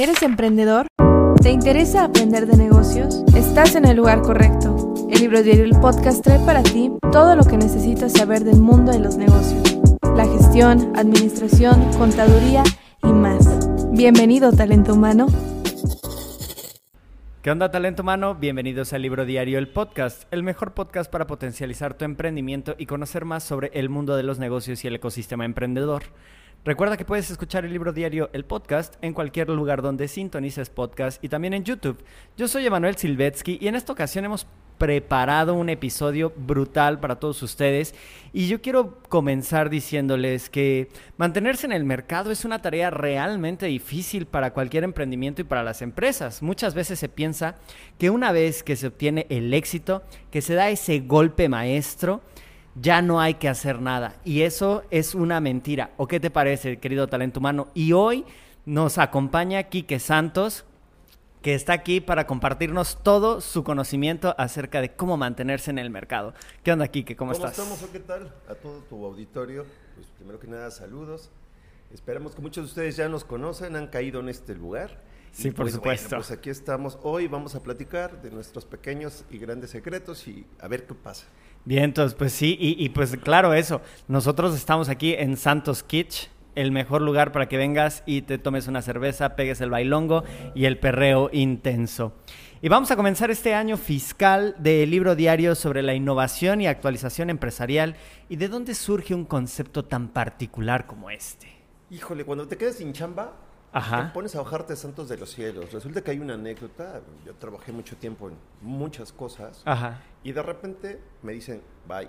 ¿Eres emprendedor? ¿Te interesa aprender de negocios? Estás en el lugar correcto. El libro diario El Podcast trae para ti todo lo que necesitas saber del mundo de los negocios. La gestión, administración, contaduría y más. Bienvenido, talento humano. ¿Qué onda, talento humano? Bienvenidos al Libro Diario, el podcast, el mejor podcast para potencializar tu emprendimiento y conocer más sobre el mundo de los negocios y el ecosistema emprendedor. Recuerda que puedes escuchar el libro diario, el podcast, en cualquier lugar donde sintonices podcast y también en YouTube. Yo soy Emanuel Silvetsky y en esta ocasión hemos preparado un episodio brutal para todos ustedes y yo quiero comenzar diciéndoles que mantenerse en el mercado es una tarea realmente difícil para cualquier emprendimiento y para las empresas. Muchas veces se piensa que una vez que se obtiene el éxito, que se da ese golpe maestro, ya no hay que hacer nada. Y eso es una mentira. ¿O qué te parece, querido talento humano? Y hoy nos acompaña Quique Santos, que está aquí para compartirnos todo su conocimiento acerca de cómo mantenerse en el mercado. ¿Qué onda, Quique? ¿Cómo, ¿Cómo estás? estamos o qué tal? A todo tu auditorio, pues primero que nada, saludos. Esperamos que muchos de ustedes ya nos conocen, han caído en este lugar. Sí, Y, por pues, supuesto. Bueno, pues aquí estamos. Hoy vamos a platicar de nuestros pequeños y grandes secretos y a ver qué pasa. Bien, entonces, pues sí, y, y pues claro, eso. Nosotros estamos aquí en Santos Kitsch, el mejor lugar para que vengas y te tomes una cerveza, pegues el bailongo y el perreo intenso. Y vamos a comenzar este año fiscal del libro diario sobre la innovación y actualización empresarial y de dónde surge un concepto tan particular como este. Híjole, cuando te quedas sin chamba, Ajá. te pones a bajarte santos de los cielos. Resulta que hay una anécdota. Yo trabajé mucho tiempo en muchas cosas Ajá. Y de repente me dicen, bye.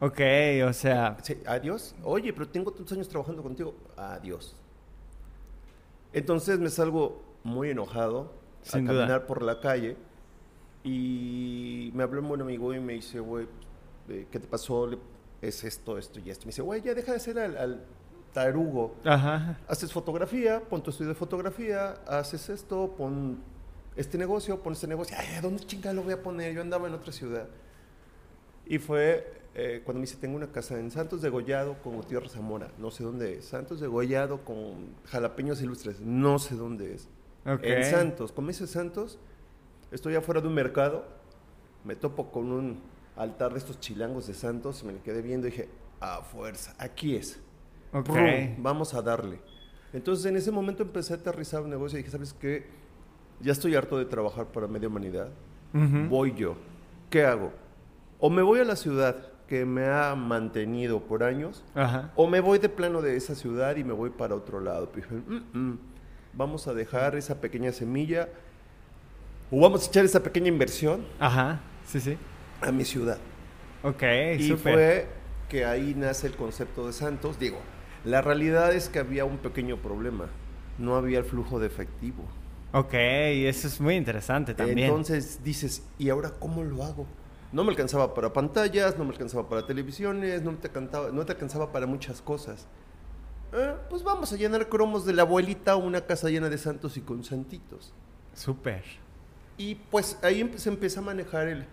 Ok, o sea, Sí, adiós. Oye, pero tengo tantos años trabajando contigo. Adiós. Entonces me salgo muy enojado Sin a duda. caminar por la calle y me habló un buen amigo y me dice, güey, eh, ¿qué te pasó? Es esto, esto y esto. Me dice, güey, ya deja de ser al, al tarugo. ajá. Haces fotografía, pon tu estudio de fotografía, haces esto, pon este negocio, pon este negocio. Ay, ¿a dónde chingada lo voy a poner? Yo andaba en otra ciudad. Y fue eh, cuando me dice, tengo una casa en Santos de Gollado con Gutiérrez Zamora, no sé dónde es. Santos de Gollado con jalapeños ilustres, no sé dónde es. Ok. En Santos, como dice Santos, estoy afuera de un mercado, me topo con un altar de estos chilangos de Santos, me le quedé viendo y dije, a fuerza, aquí es. Ok. Prum, vamos a darle. Entonces en ese momento empecé a aterrizar un negocio y dije, ¿sabes qué? Ya estoy harto de trabajar para media humanidad. Voy yo. ¿Qué hago? O me voy a la ciudad que me ha mantenido por años, Ajá. o me voy de plano de esa ciudad y me voy para otro lado. Dije, "Mm, mm, vamos a dejar esa pequeña semilla, o vamos a echar esa pequeña inversión Ajá. Sí, sí. a mi ciudad. Ok, Y fue que ahí nace el concepto de Santos. Digo, la realidad es que había un pequeño problema. No había el flujo de efectivo. Ok, eso es muy interesante también. Entonces dices, ¿y ahora cómo lo hago? No me alcanzaba para pantallas, no me alcanzaba para televisiones, no te, cantaba, no te alcanzaba para muchas cosas. Eh, pues vamos a llenar cromos de la abuelita una casa llena de santos y con santitos. Súper. Y pues ahí se empieza a manejar el,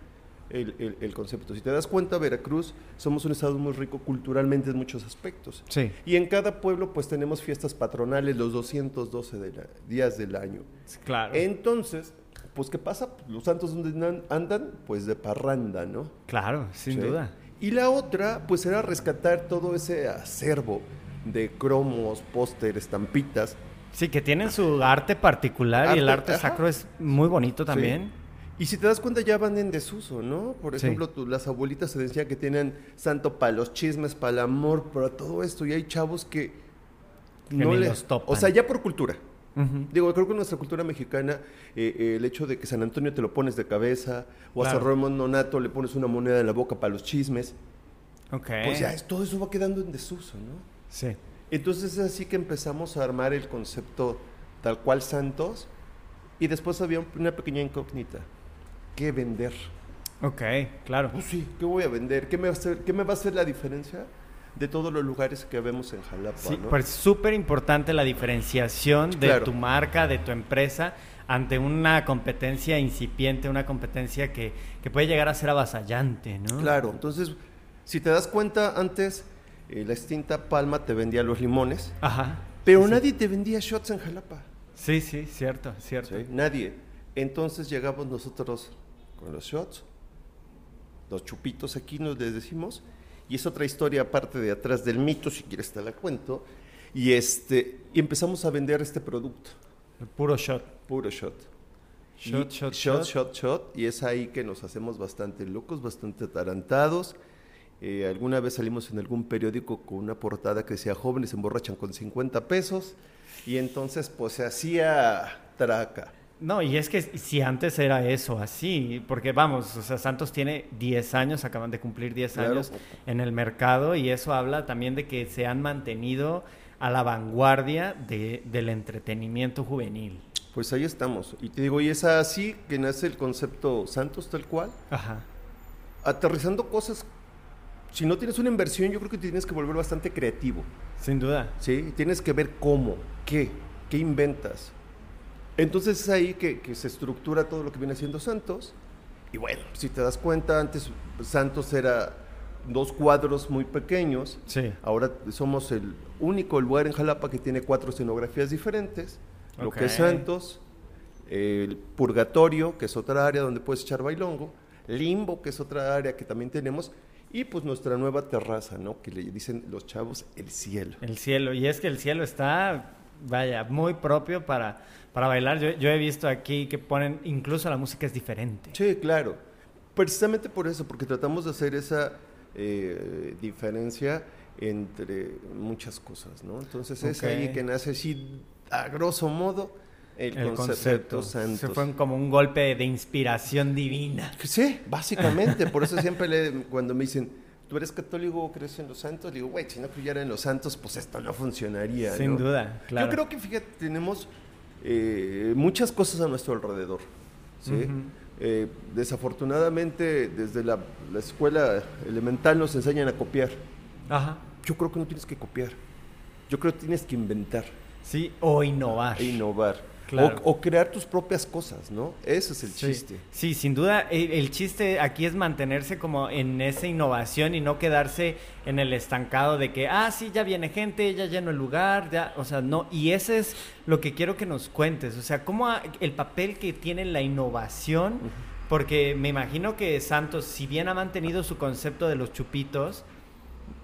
el- el- el concepto. Si te das cuenta, Veracruz somos un estado muy rico culturalmente en muchos aspectos. Sí. Y en cada pueblo pues tenemos fiestas patronales los 212 de la- días del año. Claro. Entonces, pues ¿qué pasa? Los santos donde andan, pues de parranda, ¿no? Claro, sin Sí. duda. Y la otra, pues era rescatar todo ese acervo de cromos, póster, estampitas. Sí, que tienen su arte particular y el Arte, ajá. sacro es muy bonito también. Y si te das cuenta, ya van en desuso, ¿no? Por Sí. ejemplo, tu- las abuelitas se decía que tienen santo para los chismes, para el amor, para todo esto. Y hay chavos que, Que ni le- los topan. O sea, ya por cultura. Digo, creo que en nuestra cultura mexicana, eh, eh, el hecho de que San Antonio te lo pones de cabeza, o a. San Ramón Nonato le pones una moneda en la boca para los chismes, Ok. pues ya es, todo eso va quedando en desuso, ¿no? Sí. Entonces es así que empezamos a armar el concepto tal cual Santos, y después había un- una pequeña incógnita. ¿Qué vender? Ok, claro. Pues sí, ¿qué voy a vender? ¿Qué me va a hacer, qué me va a hacer la diferencia de todos los lugares que vemos en Jalapa? Sí, ¿no? pues súper importante la diferenciación de Claro. tu marca, de tu empresa, ante una competencia incipiente, una competencia que, que puede llegar a ser avasallante, ¿no? Claro, entonces, si te das cuenta, antes eh, la extinta Palma te vendía los limones, Ajá. pero Sí, sí. nadie te vendía shots en Jalapa. Sí, sí, cierto, cierto. Nadie. Entonces llegamos nosotros con los shots, los chupitos aquí nos les decimos, y es otra historia aparte de atrás del mito, si quieres te la cuento, y, este, y empezamos a vender este producto, El puro shot. puro shot. Shot, shot, shot. shot, shot, y es ahí que nos hacemos bastante locos, bastante atarantados. Eh, alguna vez salimos en algún periódico con una portada que decía jóvenes se emborrachan con 50 pesos y entonces pues se hacía traca. No, y es que si antes era eso, así, porque vamos, o sea, Santos tiene 10 años, acaban de cumplir 10 Claro. años en el mercado y eso habla también de que se han mantenido a la vanguardia de- del entretenimiento juvenil. Pues ahí estamos. Y te digo, y es así que nace el concepto Santos tal cual, Ajá. aterrizando cosas. Si no tienes una inversión, yo creo que te tienes que volver bastante creativo. Sin duda. ¿sí? Tienes que ver cómo, qué, qué inventas. Entonces es ahí que, que se estructura todo lo que viene haciendo Santos. Y bueno, si te das cuenta, antes Santos era dos cuadros muy pequeños. Sí. Ahora somos el único lugar en Jalapa que tiene cuatro escenografías diferentes. Lo que es. Santos, el Purgatorio, que es otra área donde puedes echar bailongo, Limbo, que es otra área que también tenemos, y pues nuestra nueva terraza, ¿no? Que le dicen los chavos el cielo. El cielo. Y es que el cielo está, vaya, muy propio para, para bailar. Yo, yo he visto aquí que ponen, incluso la música es diferente. Sí, claro. Precisamente por eso, porque tratamos de hacer esa eh, diferencia entre muchas cosas, ¿no? Entonces es ahí que nace así, a grosso modo, el, concepto. Santos. Se fue como un golpe de inspiración divina. Sí, básicamente. Por eso siempre le- cuando me dicen, ¿tú eres católico o crees en los santos? Le digo, güey, si no creyera en los santos, pues esto no funcionaría. Sin ¿no? duda, claro. Yo creo que, fíjate, tenemos eh, muchas cosas a nuestro alrededor. ¿sí? Eh, desafortunadamente, desde la, la escuela elemental nos enseñan a copiar. Ajá. Yo creo que no tienes que copiar. Yo creo que tienes que inventar Sí, o innovar. e innovar. Claro. O, o crear tus propias cosas, ¿no? Ese es el Sí. chiste. Sí, sin duda, el, el chiste aquí es mantenerse como en esa innovación y no quedarse en el estancado de que, ah, sí, ya viene gente, ya lleno el lugar, ya, o sea, no, y ese es lo que quiero que nos cuentes, o sea, cómo ha- el papel que tiene la innovación, porque me imagino que Santos, si bien ha mantenido su concepto de los chupitos,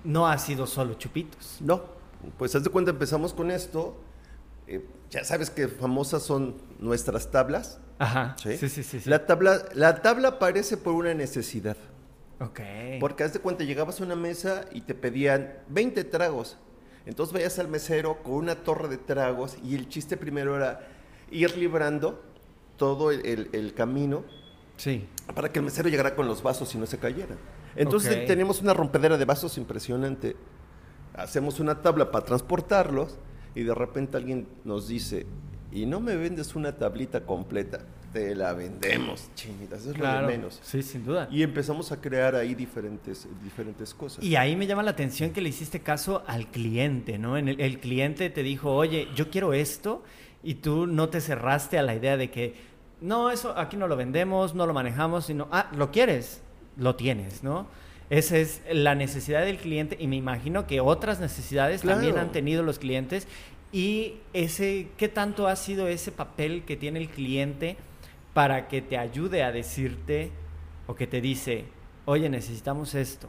no ha sido solo chupitos. No, pues haz de cuenta, empezamos con esto. Eh, ya sabes que famosas son nuestras tablas. Ajá, ¿sí? sí, sí, sí. sí. La, tabla, la tabla aparece por una necesidad. Ok. Porque haz de cuenta, llegabas a una mesa y te pedían 20 tragos. Entonces vayas al mesero con una torre de tragos y el chiste primero era ir librando todo el, el- el camino Sí. para que el mesero llegara con los vasos y no se cayeran. Entonces Ok. tenemos una rompedera de vasos impresionante. Hacemos una tabla para transportarlos y de repente alguien nos dice, y no me vendes una tablita completa, te la vendemos, chinitas, eso es Claro. lo de menos. Sí, sin duda. Y empezamos a crear ahí diferentes, diferentes cosas. Y ahí me llama la atención que le hiciste caso al cliente, ¿no? En el, el cliente te dijo, oye, yo quiero esto, y tú no te cerraste a la idea de que, no, eso aquí no lo vendemos, no lo manejamos, sino, ah, ¿lo quieres? Lo tienes, ¿no? Esa es la necesidad del cliente y me imagino que otras necesidades también han tenido los clientes. Y ese, ¿qué tanto ha sido ese papel que tiene el cliente para que te ayude a decirte o que te dice, oye, necesitamos esto?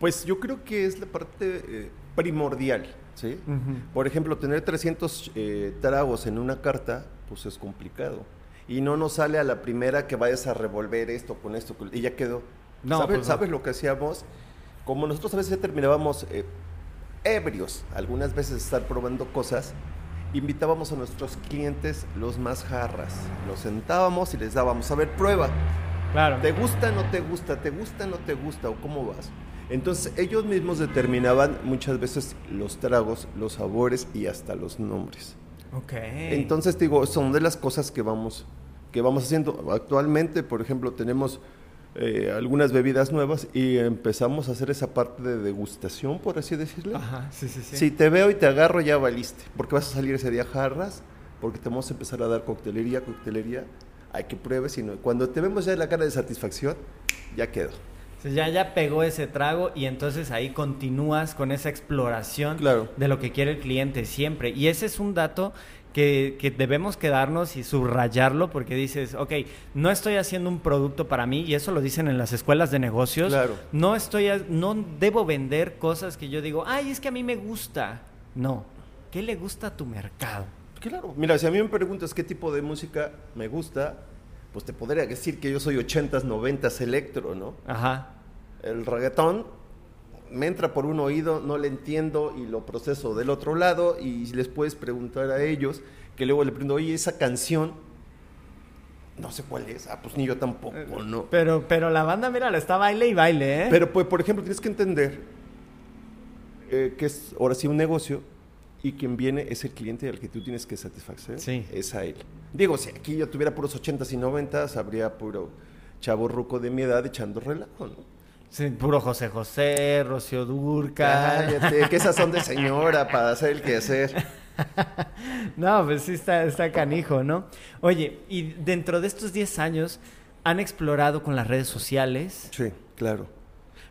Pues yo creo que es la parte eh, primordial, ¿sí? Por ejemplo, tener 300 eh, tragos en una carta, pues es complicado. Y no nos sale a la primera que vayas a revolver esto con esto, y ya quedó. No, ¿Sabes, pues no. ¿Sabes lo que hacíamos? Como nosotros a veces ya terminábamos eh, ebrios, algunas veces estar probando cosas, invitábamos a nuestros clientes los más jarras. Los sentábamos y les dábamos, a ver, prueba. Claro. ¿Te gusta, no te gusta? ¿Te gusta, no te gusta? ¿O cómo vas? Entonces ellos mismos determinaban muchas veces los tragos, los sabores y hasta los nombres. Ok. Entonces digo, son de las cosas que vamos, que vamos haciendo. Actualmente, por ejemplo, tenemos eh, algunas bebidas nuevas y empezamos a hacer esa parte de degustación, por así decirlo. Ajá, sí, sí, sí. Si te veo y te agarro, ya valiste. Porque vas a salir ese día jarras, porque te vamos a empezar a dar coctelería, coctelería. Hay que pruebes, y no- cuando te vemos ya la cara de satisfacción, ya quedó. ya, ya pegó ese trago y entonces ahí continúas con esa exploración Claro. de lo que quiere el cliente siempre. Y ese es un dato que, que debemos quedarnos y subrayarlo porque dices, ok, no estoy haciendo un producto para mí y eso lo dicen en las escuelas de negocios. Claro. No estoy, no debo vender cosas que yo digo, ay, es que a mí me gusta. No, ¿qué le gusta a tu mercado? Claro, mira, si a mí me preguntas qué tipo de música me gusta, pues te podría decir que yo soy 80s, 90s electro, ¿no? Ajá. El reggaetón me entra por un oído, no le entiendo y lo proceso del otro lado y les puedes preguntar a ellos, que luego le pregunto, oye, esa canción, no sé cuál es, ah, pues ni yo tampoco, ¿no? Pero, pero la banda, mira, la está baile y baile, ¿eh? Pero, pues, por ejemplo, tienes que entender eh, que es ahora sí un negocio y quien viene es el cliente al que tú tienes que satisfacer. Sí. Es a él. Digo, si aquí yo tuviera puros 80s y 90s, habría puro chavo ruco de mi edad echando relajo, ¿no? Sí, puro José José, Rocío Durca. Cállate, que esas son de señora para hacer el quehacer. No, pues sí está, está canijo, ¿no? Oye, y dentro de estos 10 años, ¿han explorado con las redes sociales? Sí, claro.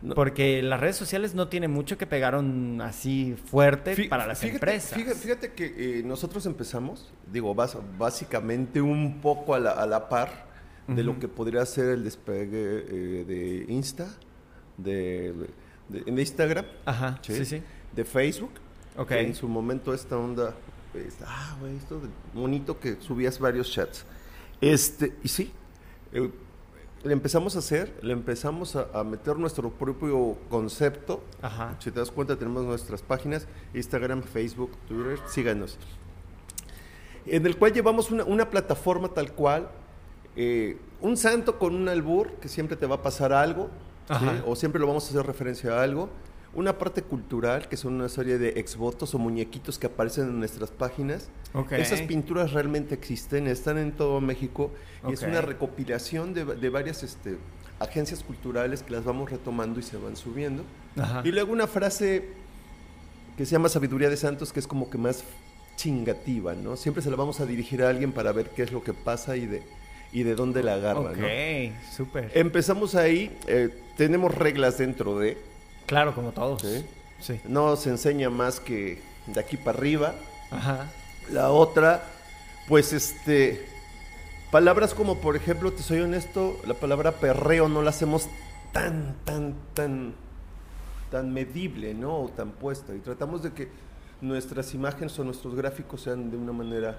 No. Porque las redes sociales no tienen mucho que pegaron así fuerte Fí- para las fíjate, empresas. Fíjate, fíjate que eh, nosotros empezamos, digo, bas- básicamente un poco a la, a la par de lo que podría ser el despegue eh, de Insta, de, de- de Instagram, Ajá, Sí. sí, sí. de Facebook. Ok. En su momento esta onda, pues, ah, güey, esto de bonito que subías varios chats. Este, y sí, eh, le empezamos a hacer, le empezamos a, a meter nuestro propio concepto. Ajá. Si te das cuenta, tenemos nuestras páginas, Instagram, Facebook, Twitter, síganos. En el cual llevamos una, una plataforma tal cual, eh, un santo con un albur, que siempre te va a pasar algo, o siempre lo vamos a hacer referencia a algo. Una parte cultural, que son una serie de exvotos o muñequitos que aparecen en nuestras páginas. Esas pinturas realmente existen, están en todo México y es una recopilación de, de varias este, agencias culturales que las vamos retomando y se van subiendo. Ajá. Y luego una frase que se llama Sabiduría de Santos, que es como que más chingativa, ¿no? Siempre se la vamos a dirigir a alguien para ver qué es lo que pasa y de, y de dónde la agarra, Ok, ¿no? súper. Empezamos ahí, eh, tenemos reglas dentro de, claro, como todos. Sí. Sí. no se enseña más que de aquí para arriba. Ajá. La otra, pues este, palabras como por ejemplo, te soy honesto, la palabra perreo no la hacemos tan, tan, tan, tan medible, ¿no? O tan puesta. Y tratamos de que nuestras imágenes o nuestros gráficos sean de una manera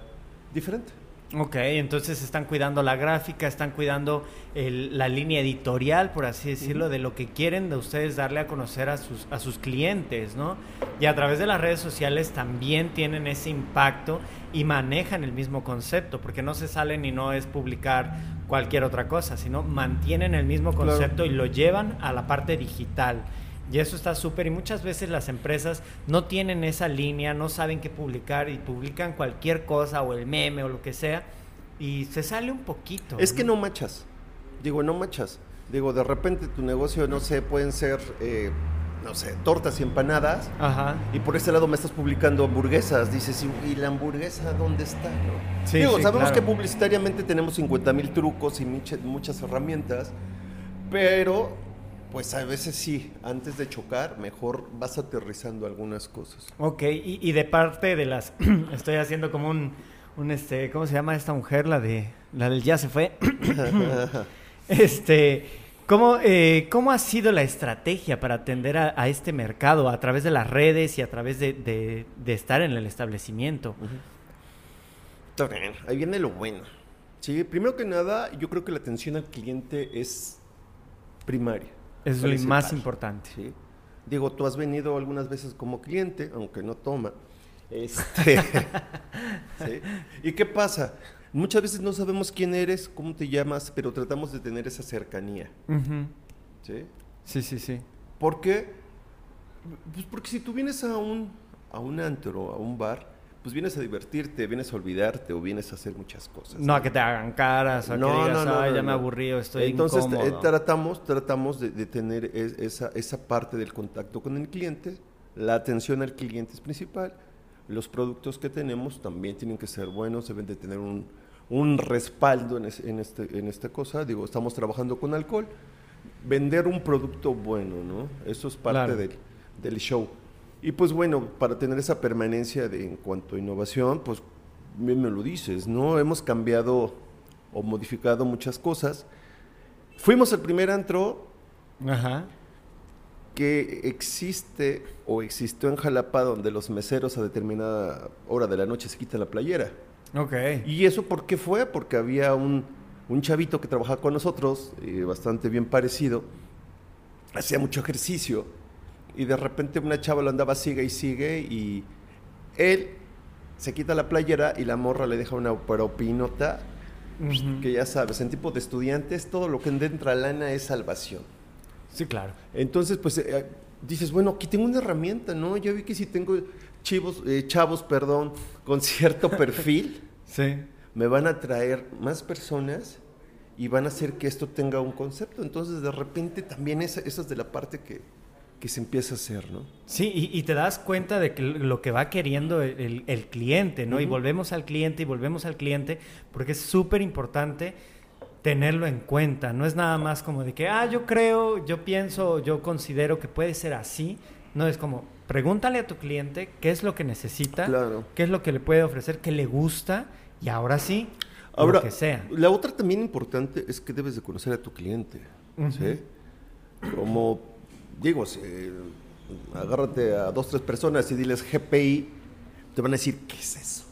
diferente. Ok, entonces están cuidando la gráfica, están cuidando el- la línea editorial, por así decirlo, de lo que quieren de ustedes darle a conocer a sus, a sus clientes, ¿no? Y a través de las redes sociales también tienen ese impacto y manejan el mismo concepto, porque no se salen y no es publicar cualquier otra cosa, sino mantienen el mismo Claro. concepto y lo llevan a la parte digital. Y eso está súper. Y muchas veces las empresas no tienen esa línea, no saben qué publicar y publican cualquier cosa o el meme o lo que sea. Y se sale un poquito. Es que no machas. Digo, no machas. Digo, de repente tu negocio, no sé, pueden ser, eh, no sé, tortas y empanadas. Ajá. Y por este lado me estás publicando hamburguesas. Dices, ¿y y la hamburguesa dónde está? no? Sí, Digo, sí, sabemos claro. que publicitariamente tenemos 50 mil trucos y muchas, muchas herramientas, pero pues a veces sí, antes de chocar, mejor vas aterrizando algunas cosas. Ok, y, y de parte de las. estoy haciendo como un. un este, ¿Cómo se llama esta mujer? La de. La del ya se fue. este. ¿Cómo, eh, ¿Cómo ha sido la estrategia para atender a, a este mercado a través de las redes y a través de, de- de estar en el establecimiento? Está bien, Ahí viene lo bueno. Sí, primero que nada, yo creo que la atención al cliente es primaria. Es lo más importante. Sí. Digo, tú has venido algunas veces como cliente, aunque no toma. Este, ¿sí? ¿Y qué pasa? Muchas veces no sabemos quién eres, cómo te llamas, pero tratamos de tener esa cercanía. ¿sí? Sí, sí, sí. ¿Por qué? Pues porque si tú vienes a un, a un antro, a un bar, pues vienes a divertirte, vienes a olvidarte o vienes a hacer muchas cosas. No a que te hagan caras, a que digas, ay, ya me no. aburrí o estoy Entonces incómodo. eh, tratamos, tratamos de, de tener es- esa, esa parte del contacto con el cliente, la atención al cliente es principal, los productos que tenemos también tienen que ser buenos, deben de tener un, un respaldo en, es- en este, en esta cosa, digo, estamos trabajando con alcohol, vender un producto bueno, ¿no? Eso es parte Claro. del, del show. Y pues bueno, para tener esa permanencia de, en cuanto a innovación, pues bien me lo dices, ¿no? Hemos cambiado o modificado muchas cosas. Fuimos el primer antro Ajá. que existe o existió en Jalapa donde los meseros a determinada hora de la noche se quitan la playera. Ok. ¿Y eso por qué fue? Porque había un, un chavito que trabajaba con nosotros, eh, bastante bien parecido, hacía mucho ejercicio y de repente una chava lo andaba sigue y sigue y él se quita la playera y la morra le deja una propinota Ujú. que ya sabes, en tipo de estudiantes todo lo que entra lana es salvación. Sí, claro. Entonces, pues eh, dices, bueno, aquí tengo una herramienta, ¿no? Ya vi que si tengo chivos, eh, chavos, perdón, con cierto perfil, Sí. me van a traer más personas y van a hacer que esto tenga un concepto. Entonces, de repente, también esa, esa es de la parte que, que se empieza a hacer, ¿no? Sí, y, y te das cuenta de que lo que va queriendo el, el- el cliente, ¿no? Y volvemos al cliente y volvemos al cliente, porque es súper importante tenerlo en cuenta. No es nada más como de que, ah, yo creo, yo pienso, yo considero que puede ser así. No es como, pregúntale a tu cliente qué es lo que necesita, Claro. qué es lo que le puede ofrecer, qué le gusta, y ahora sí, Ahora, lo que sea. la otra también importante es que debes de conocer a tu cliente, ¿sí? Como, digo, eh, agárrate a dos, tres personas y diles GPI, te van a decir, ¿qué es eso?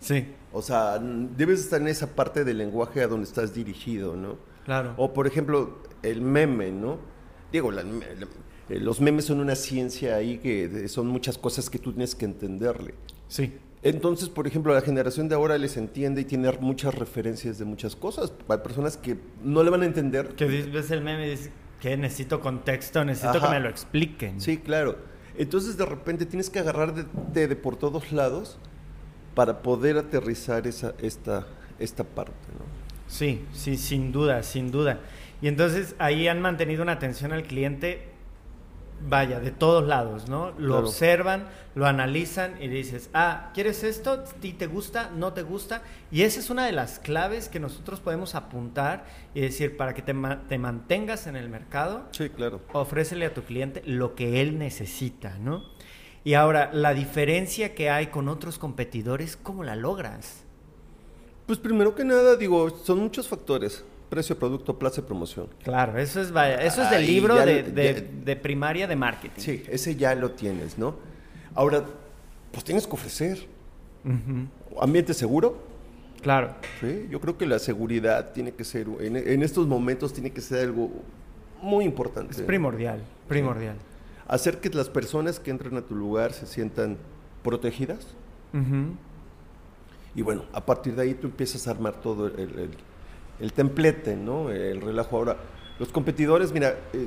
Sí, O sea, debes estar en esa parte del lenguaje a donde estás dirigido, ¿no? claro. O, por ejemplo, el meme, ¿no? Digo, la- la- eh, los memes son una ciencia ahí que son muchas cosas que tú tienes que entenderle. Sí. Entonces, por ejemplo, la generación de ahora les entiende y tiene muchas referencias de muchas cosas. Hay personas que no le van a entender. Que ves el meme y dices que necesito contexto, necesito Ajá. que me lo expliquen. Sí, claro. Entonces, de repente tienes que agarrar de, de- de por todos lados para poder aterrizar esa, esta, esta parte, ¿no? Sí, sí, sin duda, sin duda. Y entonces ahí han mantenido una atención al cliente, vaya, de todos lados, ¿no? Lo Claro. observan, lo analizan y dices, ah, ¿quieres esto? ¿A ti te gusta? ¿No te gusta? Y esa es una de las claves que nosotros podemos apuntar y decir, para que te, ma- te mantengas en el mercado, Sí, claro. ofrécele a tu cliente lo que él necesita, ¿no? Y ahora, la diferencia que hay con otros competidores, ¿cómo la logras? Pues primero que nada, digo, son muchos factores. Precio, producto, plaza y promoción. Claro, eso es, vaya, eso es del Ahí libro de, lo- de- primaria de marketing. Sí, ese ya lo tienes, ¿no? Ahora, pues tienes que ofrecer. Ambiente seguro, Claro, ¿sí? Yo creo que la seguridad tiene que ser, en, en estos momentos tiene que ser algo muy importante. es primordial, primordial. Hacer que las personas que entren a tu lugar se sientan protegidas. Y bueno, a partir de ahí tú empiezas a armar todo el, el- el templete, ¿no? El relajo. Ahora, los competidores, mira, eh,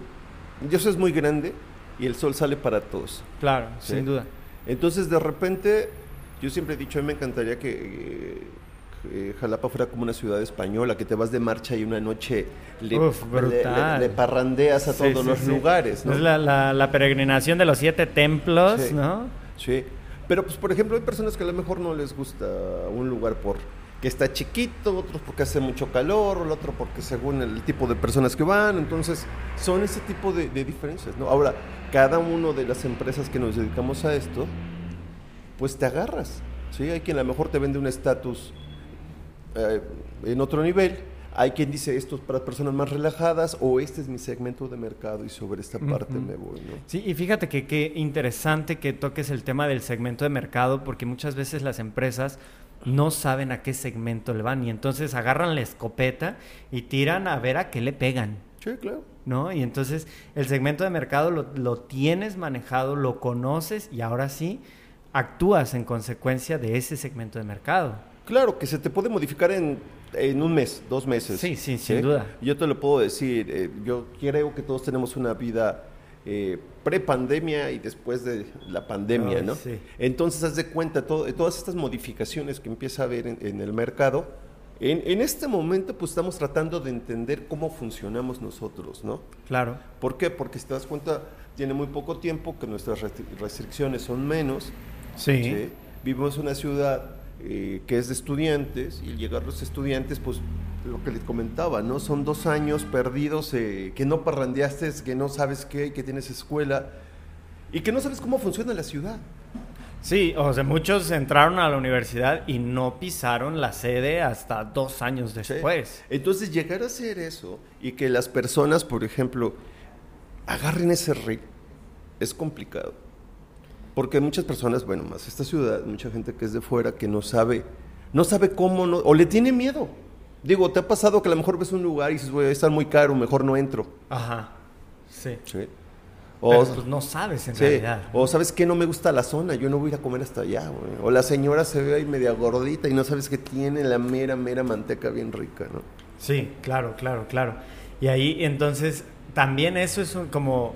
Dios es muy grande y el sol sale para todos. Claro, Sí. sin duda. Entonces, de repente, yo siempre he dicho, a mí me encantaría que eh, eh, Jalapa fuera como una ciudad española, que te vas de marcha y una noche le, Uf, le- le- brutal. le parrandeas a Sí, todos sí, los lugares, ¿no? Es la, la- la peregrinación de los siete templos, Sí. ¿no? Sí, pero pues por ejemplo hay personas que a lo mejor no les gusta un lugar por que está chiquito, otros porque hace mucho calor, el otro porque según el tipo de personas que van, entonces son ese tipo de, de diferencias, ¿no? Ahora, cada uno de las empresas que nos dedicamos a esto, pues te agarras, ¿sí? Hay quien a lo mejor te vende un estatus eh, en otro nivel, hay quien dice esto es para personas más relajadas o este es mi segmento de mercado y sobre esta parte me voy, ¿no? Sí, y fíjate que qué interesante que toques el tema del segmento de mercado, porque muchas veces las empresas no saben a qué segmento le van y entonces agarran la escopeta y tiran a ver a qué le pegan. Sí, claro. ¿no? Y entonces el segmento de mercado lo, lo tienes manejado, lo conoces y ahora sí actúas en consecuencia de ese segmento de mercado. Claro, que se te puede modificar en, en un mes, dos meses. Sí, sí, sin duda. Yo te lo puedo decir, eh, yo creo que todos tenemos una vida eh, pre-pandemia y después de la pandemia, Ay, ¿no? sí. Entonces, haz de cuenta, todo- todas estas modificaciones que empieza a haber en, en el mercado, en, en este momento pues estamos tratando de entender cómo funcionamos nosotros, ¿no? Claro. ¿Por qué? Porque si te das cuenta, tiene muy poco tiempo que nuestras restri- restricciones son menos, Sí. ¿sí? Vivimos en una ciudad eh, que es de estudiantes, y al llegar los estudiantes, pues lo que les comentaba, ¿no? Son dos años perdidos, eh, que no parrandeaste, que no sabes qué, que tienes escuela, y que no sabes cómo funciona la ciudad. Sí, o sea, muchos entraron a la universidad y no pisaron la sede hasta dos años después. Entonces, llegar a hacer eso y que las personas, por ejemplo, agarren ese ritmo, es complicado. Porque muchas personas, bueno, más esta ciudad, mucha gente que es de fuera que no sabe, no sabe cómo, no, o le tiene miedo. Digo, ¿te ha pasado que a lo mejor ves un lugar y dices, voy a estar muy caro, mejor no entro? Ajá, sí. Sí. O, pues no sabes en realidad. O sabes que no me gusta la zona, yo no voy a ir a comer hasta allá, güey. O la señora se ve ahí media gordita y no sabes que tiene la mera, mera manteca bien rica, ¿no? Sí, claro, claro, claro. Y ahí entonces también eso es como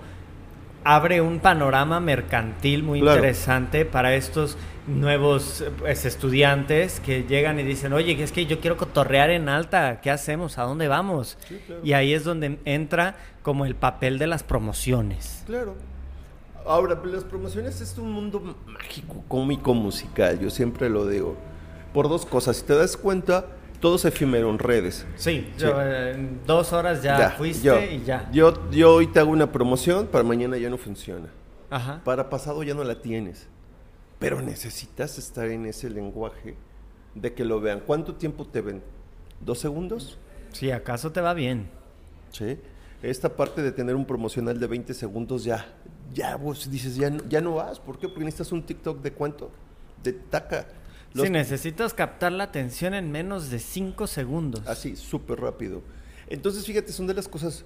abre un panorama mercantil muy interesante para estos nuevos pues, estudiantes que llegan y dicen, oye, es que yo quiero cotorrear en alta, ¿qué hacemos? ¿A dónde vamos? Y ahí es donde entra como el papel de las promociones. Claro. Ahora, las promociones es un mundo mágico, cómico, musical, yo siempre lo digo. Por dos cosas, si te das cuenta, todo se efímero en redes. Sí, en dos horas ya, fuiste y ya. Yo, yo hoy te hago una promoción, para mañana ya no funciona. Ajá. Para pasado ya no la tienes. Pero necesitas estar en ese lenguaje de que lo vean. ¿Cuánto tiempo te ven? ¿Dos segundos? Si acaso te va bien. Sí. Esta parte de tener un promocional de 20 segundos ya, ya vos dices, ya, ya no vas. ¿Por qué? Porque necesitas un TikTok de cuánto? De taca. Si necesitas captar la atención en menos de 5 segundos. Así, súper rápido. Entonces, fíjate, son de las cosas,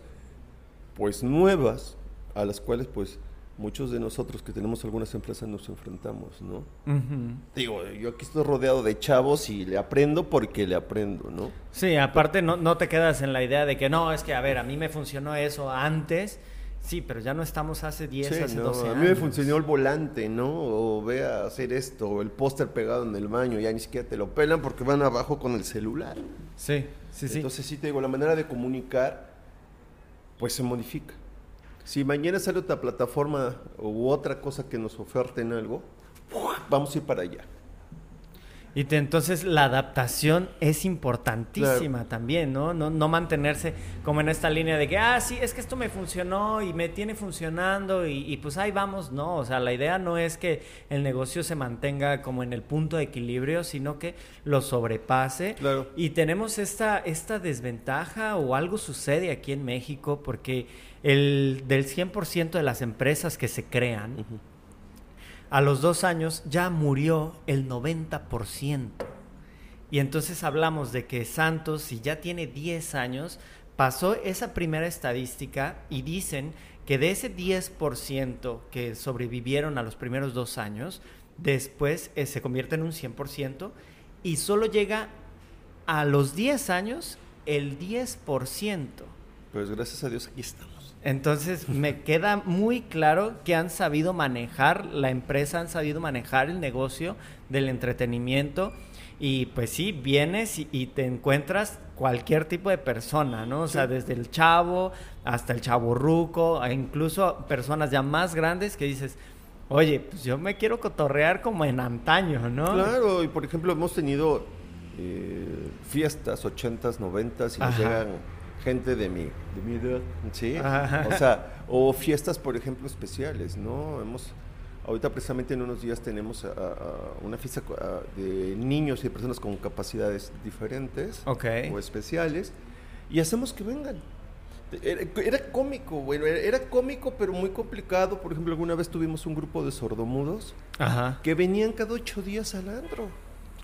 pues, nuevas, a las cuales, pues, muchos de nosotros que tenemos algunas empresas nos enfrentamos, ¿no? Digo, yo aquí estoy rodeado de chavos y le aprendo porque le aprendo, ¿no? Sí, aparte no, no te quedas en la idea de que no, es que, a ver, a mí me funcionó eso antes. Sí, pero ya no estamos hace 10, hace 12 años. A mí me funcionó el volante, ¿no? O ve a hacer esto, o el póster pegado en el baño, ya ni siquiera te lo pelan porque van abajo con el celular. Sí, sí, sí. Entonces sí te digo, la manera de comunicar, pues se modifica. Si mañana sale otra plataforma u otra cosa que nos oferten algo, vamos a ir para allá. Y entonces la adaptación es importantísima también, ¿no? ¿no? ¿no? mantenerse como en esta línea de que, ah, sí, es que esto me funcionó y me tiene funcionando y, pues ahí vamos, no. O sea, la idea no es que el negocio se mantenga como en el punto de equilibrio, sino que lo sobrepase. Y tenemos esta, esta desventaja o algo sucede aquí en México porque el, del 100% de las empresas que se crean, a los dos años ya murió el 90%. Y entonces hablamos de que Santos, si ya tiene 10 años, pasó esa primera estadística y dicen que de ese 10% que sobrevivieron a los primeros dos años, después eh, se convierte en un 100% y solo llega a los 10 años el 10%. Pues gracias a Dios aquí estamos. Entonces me queda muy claro que han sabido manejar la empresa, han sabido manejar el negocio del entretenimiento y pues sí, vienes y, te encuentras cualquier tipo de persona, ¿no? O sea, desde el chavo hasta el chavo ruco, incluso personas ya más grandes que dices, oye, pues yo me quiero cotorrear como en antaño, ¿no? Claro, y por ejemplo hemos tenido eh, fiestas, ochentas, noventas y nos llegan gente de mi, de mi edad, ¿sí? O sea, o fiestas, por ejemplo, especiales, ¿no? Hemos, ahorita precisamente en unos días tenemos una fiesta de niños y de personas con capacidades diferentes o especiales y hacemos que vengan. Era, cómico, bueno, era, cómico, pero muy complicado. Por ejemplo, alguna vez tuvimos un grupo de sordomudos que venían cada ocho días al andro.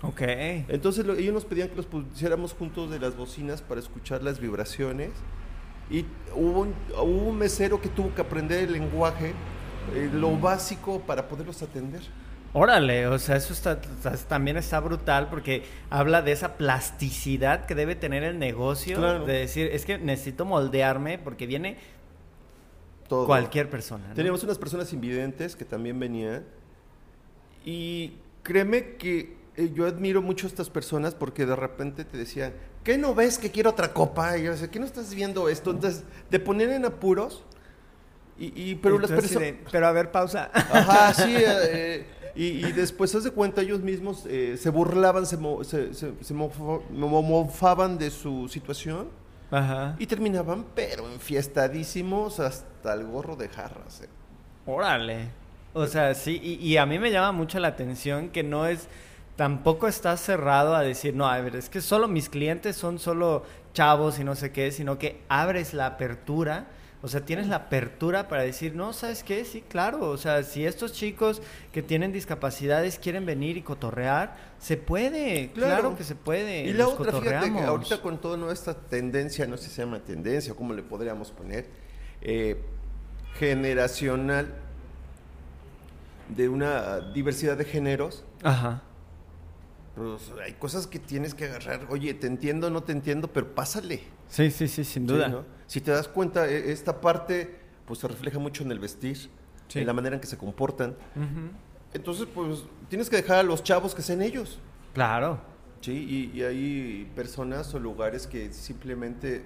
Ok. Entonces ellos nos pedían que los pusiéramos juntos de las bocinas para escuchar las vibraciones. Y hubo un, hubo un mesero que tuvo que aprender el lenguaje, eh, lo básico para poderlos atender. Órale, o sea, eso está, también está brutal porque habla de esa plasticidad que debe tener el negocio, de decir, es que necesito moldearme porque viene cualquier persona. Teníamos unas personas invidentes que también venían y créeme que eh, yo admiro mucho a estas personas porque de repente te decían, ¿qué no ves que quiero otra copa? Y yo decía, ¿qué no estás viendo esto? Entonces, te ponían en apuros. Y, pero las personas. Pero a ver, pausa. Ajá, sí. Eh, Y, y después, haz de cuenta, ellos mismos eh, se burlaban, se, mo- se, se- se mofo- mo- mofaban de su situación Ajá. y terminaban, pero enfiestadísimos hasta el gorro de jarras. eh. Órale. O sea, sí, y, y a mí me llama mucho la atención que no es, tampoco estás cerrado a decir, no, a ver, es que solo mis clientes son solo chavos y no sé qué, sino que abres la apertura, o sea, tienes la apertura para decir, no, ¿sabes qué? Sí, claro, o sea, si estos chicos que tienen discapacidades quieren venir y cotorrear, se puede, claro, Claro. que se puede. Y la los otra, fíjate que cotorreamos. ahorita con toda nuestra tendencia, no sé si se llama tendencia o cómo le podríamos poner, eh, generacional de una diversidad de géneros, Ajá. Pues hay cosas que tienes que agarrar. Oye, te entiendo, no te entiendo, pero pásale. Sí, sí, sí, sin Sí, duda. ¿no? Si te das cuenta, e- esta parte pues se refleja mucho en el vestir, Sí. en la manera en que se comportan. Entonces, pues tienes que dejar a los chavos que sean ellos. Claro. Sí, y, y hay personas o lugares que simplemente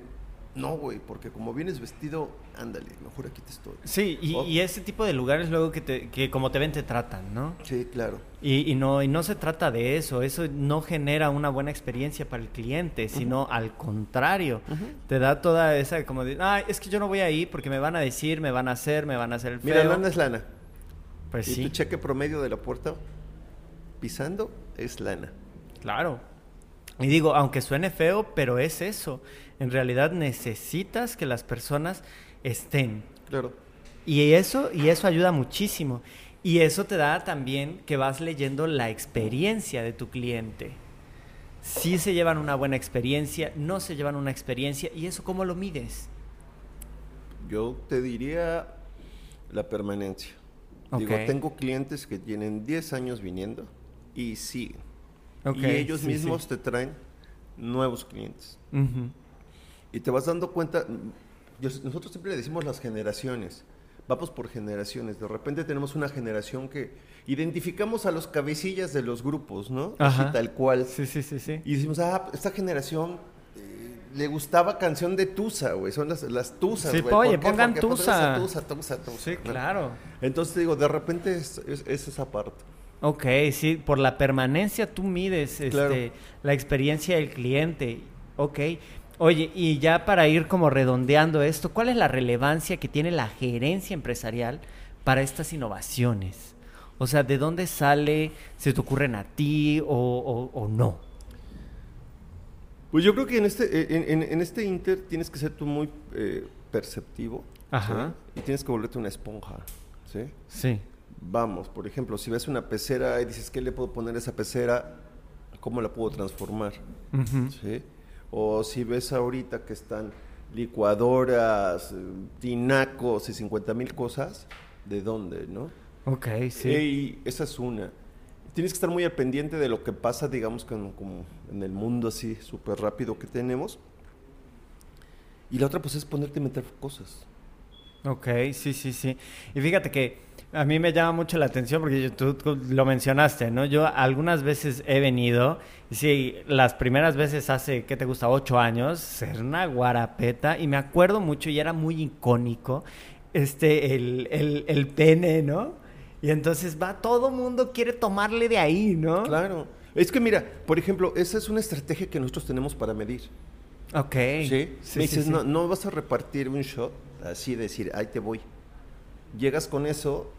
no, güey, porque como vienes vestido, ándale, mejor aquí te estoy. Sí, y, Oh. y ese tipo de lugares luego que, te, que como te ven te tratan, ¿no? Sí, claro. Y, y no, y no se trata de eso, eso no genera una buena experiencia para el cliente, sino al contrario, te da toda esa como de, ay, es que yo no voy a ir porque me van a decir, me van a hacer, me van a hacer el feo. Mira, lana es lana. Pues y sí, tu cheque promedio de la puerta pisando es lana. claro. Y digo, aunque suene feo, pero es eso. En realidad necesitas que las personas estén. Claro. Y eso, y eso ayuda muchísimo. Y eso te da también que vas leyendo la experiencia de tu cliente. Si se llevan una buena experiencia, no se llevan una experiencia, y eso cómo lo mides. Yo te diría la permanencia. Digo, Ok. tengo clientes que tienen 10 años viniendo y siguen. Ok, y ellos sí, mismos sí. te traen nuevos clientes. Ujú. Y te vas dando cuenta, yo- nosotros siempre le decimos las generaciones, vamos por generaciones, de repente tenemos una generación que identificamos a los cabecillas de los grupos, ¿no? Así tal cual. Sí, sí, sí, sí. Y decimos, ah, esta generación eh, le gustaba canción de Tusa, güey, son las, las Tusas, Sí, güey. oye, pongan pues, Tusa. Tusa, Tusa, Tusa, Sí, ¿no? claro. Entonces te digo, de repente es, es- es esa parte. Ok, sí, por la permanencia tú mides este, la experiencia del cliente. Ok. Oye, y ya para ir como redondeando esto, ¿cuál es la relevancia que tiene la gerencia empresarial para estas innovaciones? O sea, ¿de dónde sale? ¿Se te ocurren a ti o, o- o no? Pues yo creo que en este, en, en- en este inter tienes que ser tú muy eh, perceptivo. Ajá. ¿sí? Y tienes que volverte una esponja, ¿sí? Sí. Vamos, por ejemplo, si ves una pecera y dices, ¿qué le puedo poner a esa pecera? ¿Cómo la puedo transformar? ¿Sí? O si ves ahorita que están licuadoras, eh, tinacos y 50 mil cosas, ¿de dónde, no? Ok, sí. Y esa es una. Tienes que estar muy al pendiente de lo que pasa, digamos, con- como en el mundo así súper rápido que tenemos. Y la otra, pues, es ponerte a meter cosas. Ok, sí, sí, sí. Y fíjate que a mí me llama mucho la atención porque tú, tú lo mencionaste, ¿no? Yo algunas veces he venido, y sí, las primeras veces hace, ¿qué te gusta? Ocho años, ser una guarapeta, y me acuerdo mucho y era muy icónico, este, el, el, el pene, ¿no? Y entonces va, todo mundo quiere tomarle de ahí, ¿no? Claro. Es que mira, por ejemplo, esa es una estrategia que nosotros tenemos para medir. Ok. ¿Sí? Sí, Me dices, sí. No, no vas a repartir un shot, así de decir, ahí te voy. Llegas con eso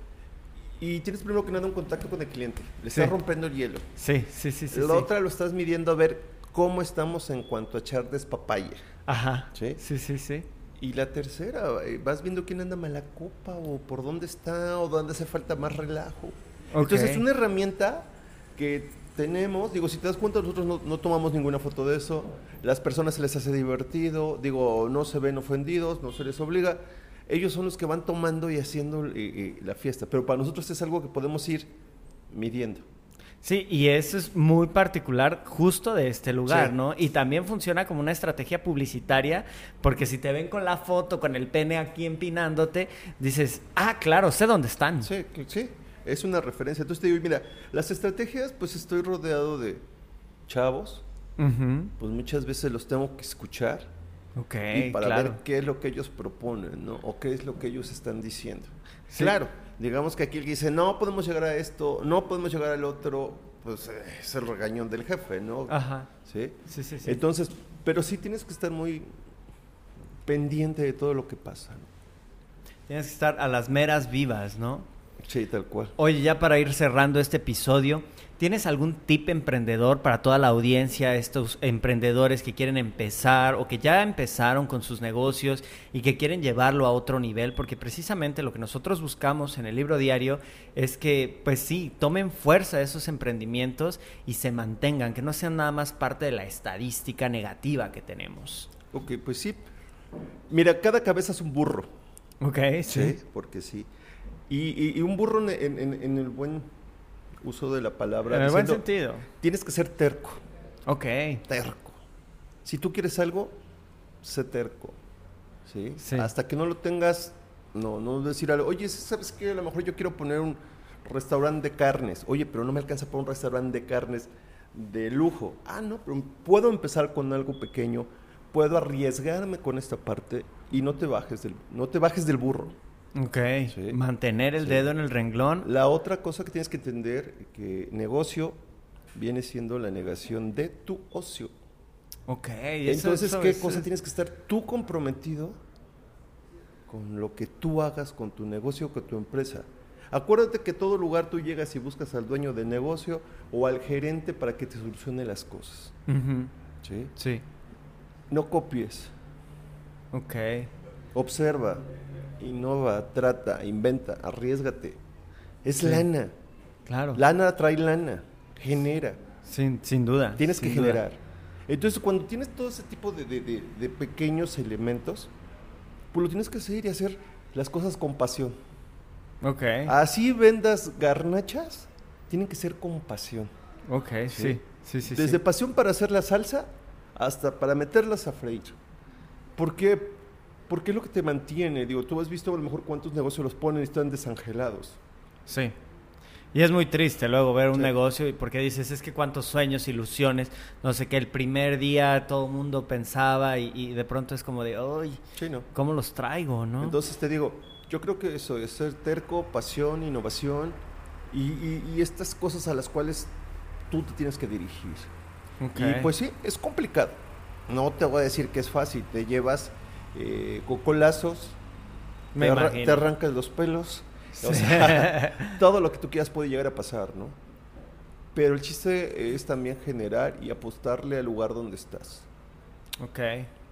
y tienes primero que nada un contacto con el cliente. Le estás Sí. rompiendo el hielo. Sí, sí, sí, sí. la sí. otra lo estás midiendo a ver cómo estamos en cuanto a echar despapalle. Ajá. ¿Sí? Sí, sí, sí. Y la tercera, eh, vas viendo quién anda mala copa o por dónde está o dónde hace falta más relajo. Entonces es una herramienta que tenemos, digo, si te das cuenta, nosotros no, no tomamos ninguna foto de eso, las personas se les hace divertido, digo, no se ven ofendidos, no se les obliga, ellos son los que van tomando y haciendo eh, eh, la fiesta, pero para nosotros es algo que podemos ir midiendo. Sí, y eso es muy particular justo de este lugar, Sí. ¿no? Y también funciona como una estrategia publicitaria, porque si te ven con la foto, con el pene aquí empinándote, dices, ah, claro, sé dónde están. Sí, sí, es una referencia. Entonces te digo, mira, las estrategias, pues estoy rodeado de chavos, pues muchas veces los tengo que escuchar Ok, y para claro. ver qué es lo que ellos proponen, ¿no? O qué es lo que ellos están diciendo. Sí. Claro, Digamos que aquí el que dice, no podemos llegar a esto, no podemos llegar al otro, pues eh, es el regañón del jefe, ¿no? Ajá. ¿Sí? Sí, sí, sí. Entonces, pero sí tienes que estar muy pendiente de todo lo que pasa. ¿no? Tienes que estar a las meras vivas, ¿no? Sí, tal cual. Oye, ya para ir cerrando este episodio, ¿tienes algún tip emprendedor para toda la audiencia, estos emprendedores que quieren empezar o que ya empezaron con sus negocios y que quieren llevarlo a otro nivel? Porque precisamente lo que nosotros buscamos en el libro diario es que, pues sí, tomen fuerza esos emprendimientos y se mantengan, que no sean nada más parte de la estadística negativa que tenemos. Ok, pues sí. Mira, cada cabeza es un burro. Ok, Sí, porque sí. Y, y- y un burro en, en- en el buen uso de la palabra. En el buen sentido. Tienes que ser terco. Ok. Terco. Si tú quieres algo, sé terco. ¿Sí? Sí. Hasta que no lo tengas, no, no decir algo. Oye, ¿sabes qué? A lo mejor yo quiero poner un restaurante de carnes. Oye, pero no me alcanza para un restaurante de carnes de lujo. Ah, no, pero puedo empezar con algo pequeño. Puedo arriesgarme con esta parte y no te bajes del, no te bajes del burro. Ok. Sí. Mantener el Sí. dedo en el renglón. La otra cosa que tienes que entender que negocio viene siendo la negación de tu ocio. Ok. eso- Entonces, eso ¿qué es- cosa tienes que estar tú comprometido con lo que tú hagas con tu negocio, con tu empresa? Acuérdate que todo lugar tú llegas y buscas al dueño del negocio o al gerente para que te solucione las cosas. ¿sí? Sí. No copies, Ok. observa, innova, trata, inventa, arriesgate. Es Sí. lana. Claro. Lana trae lana, genera. Sin, sin duda. Tienes que duda. generar. Entonces, cuando tienes todo ese tipo de, de- de- de pequeños elementos, pues lo tienes que hacer y hacer las cosas con pasión. Ok. Así vendas garnachas, tienen que ser con pasión. ok, sí. Sí, sí, Desde sí. pasión para hacer la salsa hasta para meterlas a freír. ¿Por qué? Porque es lo que te mantiene. Digo, tú has visto a lo mejor cuántos negocios los ponen y están desangelados. Sí. Y es muy triste luego ver un Sí. negocio y porque dices, es que cuántos sueños, ilusiones, no sé qué, el primer día todo el mundo pensaba y, y de pronto es como de, ¡ay! Sí, ¿no? ¿Cómo los traigo, no? Entonces te digo, yo creo que eso es ser terco, pasión, innovación y, y- y estas cosas a las cuales tú te tienes que dirigir. Y pues sí, es complicado. No te voy a decir que es fácil. Te llevas eh, cocolazos, Me te, arra- imagino. te arrancas los pelos. O Sí. sea, todo lo que tú quieras puede llegar a pasar, ¿no? Pero el chiste es también generar y apostarle al lugar donde estás. Ok,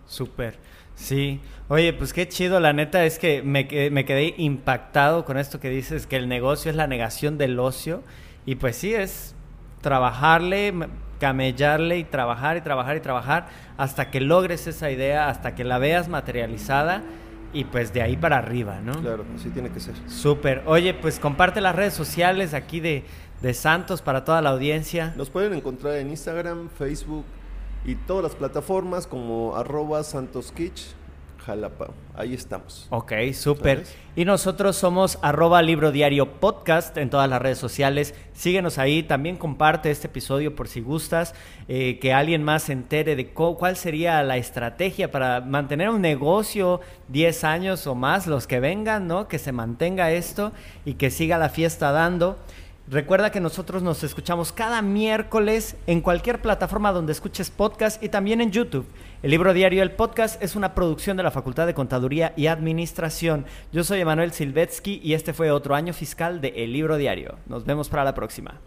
súper. Sí. Oye, pues qué chido. La neta es que me, me quedé impactado con esto que dices, que el negocio es la negación del ocio. Y pues sí, es trabajarle, camellarle y trabajar y trabajar y trabajar hasta que logres esa idea, hasta que la veas materializada y pues de ahí para arriba, ¿no? Claro, así tiene que ser. Súper. Oye, pues comparte las redes sociales aquí de, de Santos para toda la audiencia. Nos pueden encontrar en Instagram, Facebook y todas las plataformas como arroba santoskitch, Jalapa. Ahí estamos. Ok, súper. Y nosotros somos arroba libro diario podcast en todas las redes sociales. Síguenos ahí, también comparte este episodio por si gustas, eh, que alguien más se entere de cuál sería la estrategia para mantener un negocio 10 años o más, los que vengan, ¿no? Que se mantenga esto y que siga la fiesta dando. Recuerda que nosotros nos escuchamos cada miércoles en cualquier plataforma donde escuches podcast y también en YouTube. El libro diario El Podcast es una producción de la Facultad de Contaduría y Administración. Yo soy Emanuel Silvetsky y este fue otro año fiscal de El Libro Diario. Nos vemos para la próxima.